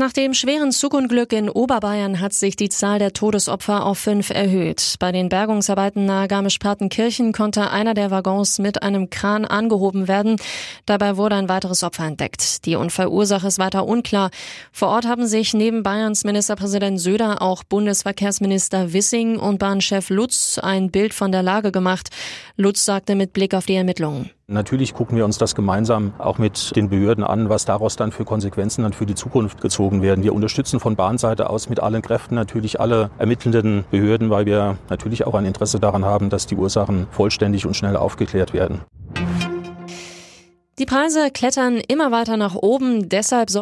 Nach dem schweren Zugunglück in Oberbayern hat sich die Zahl der Todesopfer auf fünf erhöht. Bei den Bergungsarbeiten nahe Garmisch-Partenkirchen konnte einer der Waggons mit einem Kran angehoben werden. Dabei wurde ein weiteres Opfer entdeckt. Die Unfallursache ist weiter unklar. Vor Ort haben sich neben Bayerns Ministerpräsident Söder auch Bundesverkehrsminister Wissing und Bahnchef Lutz ein Bild von der Lage gemacht. Lutz sagte mit Blick auf die Ermittlungen. Natürlich gucken wir uns das gemeinsam auch mit den Behörden an, was daraus dann für Konsequenzen dann für die Zukunft gezogen werden. Wir unterstützen von Bahnseite aus mit allen Kräften natürlich alle ermittelnden Behörden, weil wir natürlich auch ein Interesse daran haben, dass die Ursachen vollständig und schnell aufgeklärt werden. Die Preise klettern immer weiter nach oben, deshalb soll